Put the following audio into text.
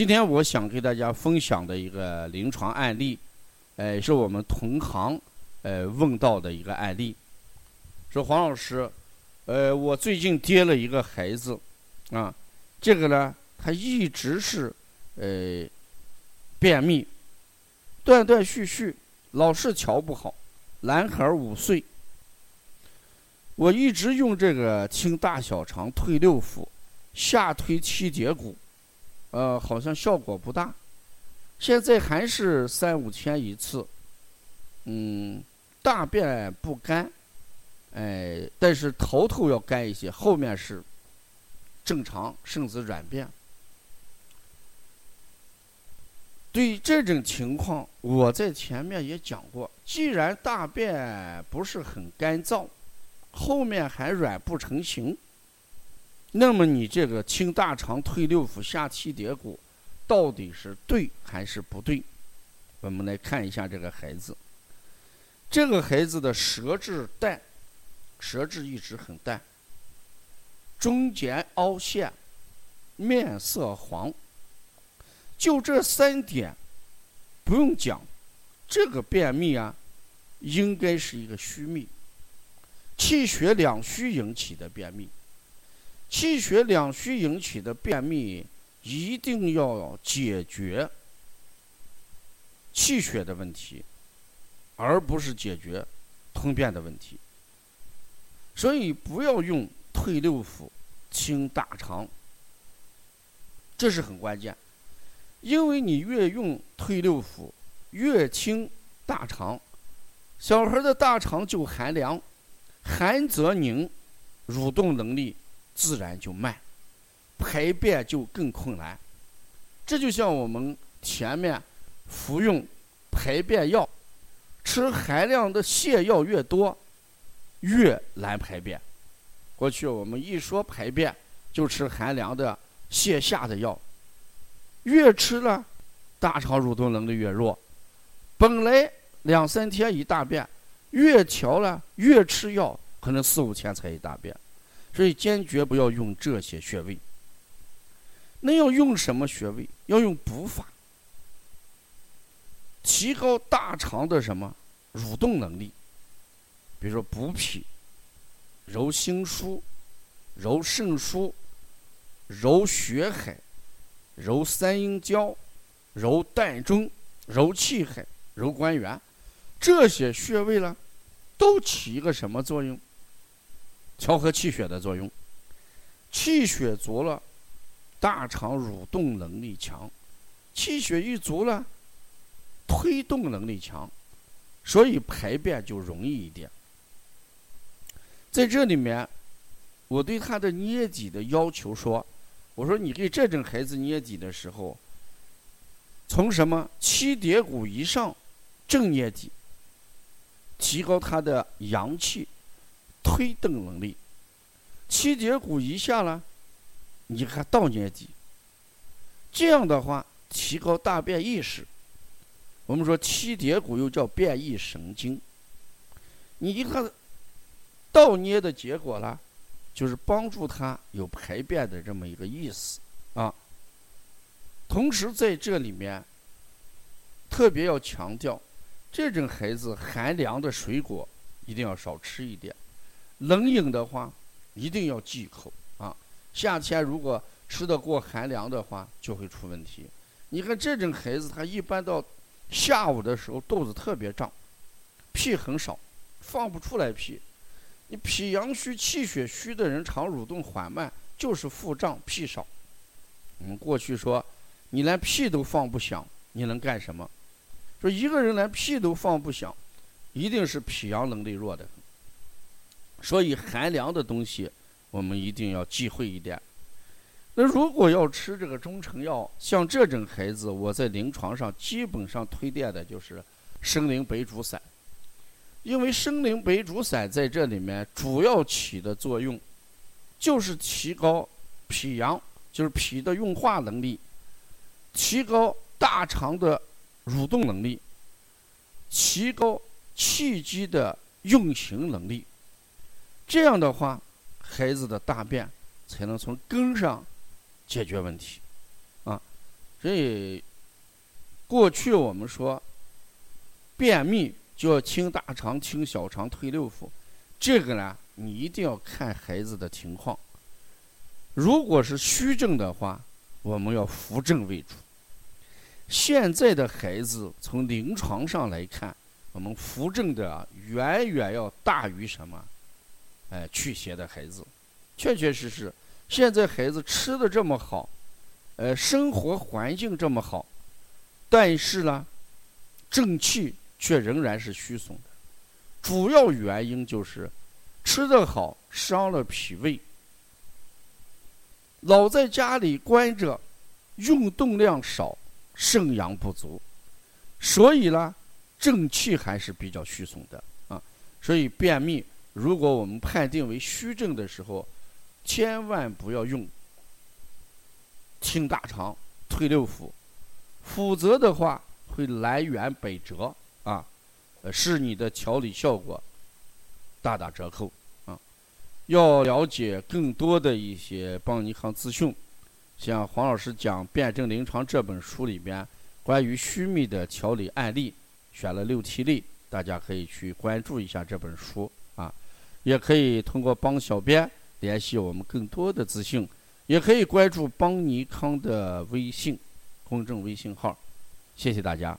今天我想给大家分享的一个临床案例，呃，是我们同行呃问到的一个案例，说黄老师，呃，我最近接了一个孩子，啊，这个呢，他一直是呃便秘，断断续续，老是调不好，男孩五岁，我一直用这个清大小肠、退六腑、下推七节骨。呃，好像效果不大，现在还是三五天一次，嗯，大便不干，哎，但是头头要干一些，后面是正常，甚至软便。对这种情况，我在前面也讲过，既然大便不是很干燥，后面还软不成形。那么你这个清大肠、退六腑、下七节骨，到底是对还是不对？我们来看一下这个孩子。这个孩子的舌质淡，舌质一直很淡，中间凹陷，面色黄。就这三点，不用讲，这个便秘啊，应该是一个虚秘，气血两虚引起的便秘。气血两虚引起的便秘，一定要解决气血的问题，而不是解决通便的问题。所以不要用退六腑、清大肠，这是很关键。因为你越用退六腑，越清大肠，小孩的大肠就寒凉，寒则凝，蠕动能力。自然就慢，排便就更困难。这就像我们前面服用排便药，吃含量的泻药越多，越难排便。过去我们一说排便，就吃寒凉的泻下的药，越吃了，大肠蠕动能力越弱。本来两三天一大便，越调了越吃药，可能四五天才一大便。所以坚决不要用这些穴位。那要用什么穴位？要用补法，提高大肠的什么蠕动能力？比如说补脾、揉心腧、揉肾腧、揉血海、揉三阴交、揉膻中、揉气海、揉关元，这些穴位呢，都起一个什么作用？调和气血的作用，气血足了，大肠蠕动能力强；气血一足了，推动能力强，所以排便就容易一点。在这里面，我对他的捏脊的要求说：“我说你给这种孩子捏脊的时候，从什么七节骨以上正捏脊，提高他的阳气。”推动能力，七节骨一下了，你看倒捏脊。这样的话，提高大便意识。我们说七节骨又叫便意神经。你一看倒捏的结果了，就是帮助他有排便的这么一个意思啊。同时在这里面，特别要强调，这种孩子寒凉的水果一定要少吃一点。冷饮的话，一定要忌口啊！夏天如果吃得过寒凉的话，就会出问题。你看这种孩子，他一般到下午的时候肚子特别胀，屁很少，放不出来屁。你脾阳虚、气血虚的人，肠蠕动缓慢，就是腹胀、屁少。我们过去说，你连屁都放不响，你能干什么？说一个人连屁都放不响，一定是脾阳能力弱的。所以寒凉的东西，我们一定要忌讳一点。那如果要吃这个中成药，像这种孩子，我在临床上基本上推荐的就是生灵白术散，因为生灵白术散在这里面主要起的作用，就是提高脾阳，就是脾的运化能力，提高大肠的蠕动能力，提高气机的运行能力。这样的话，孩子的大便才能从根上解决问题，啊，所以过去我们说便秘就要清大肠、清小肠、推六腑，这个呢，你一定要看孩子的情况。如果是虚症的话，我们要扶正为主。现在的孩子从临床上来看，我们扶正的远远要大于什么？哎，驱邪的孩子，确确实实，现在孩子吃的这么好，呃，生活环境这么好，但是呢，正气却仍然是虚损的。主要原因就是吃的好伤了脾胃。老在家里关着，运动量少，肾阳不足，所以呢，正气还是比较虚损的啊。所以便秘，如果我们判定为虚症的时候，千万不要用清大肠、推六腑，否则的话会南辕北辙啊，呃，使你的调理效果大打折扣啊。要了解更多的一些帮尼康资讯，像黄老师讲《辩证临床》这本书里边关于虚秘的调理案例，选了六七例，大家可以去关注一下这本书。也可以通过帮小编联系我们更多的资讯，也可以关注邦尼康的微信公众微信号。谢谢大家。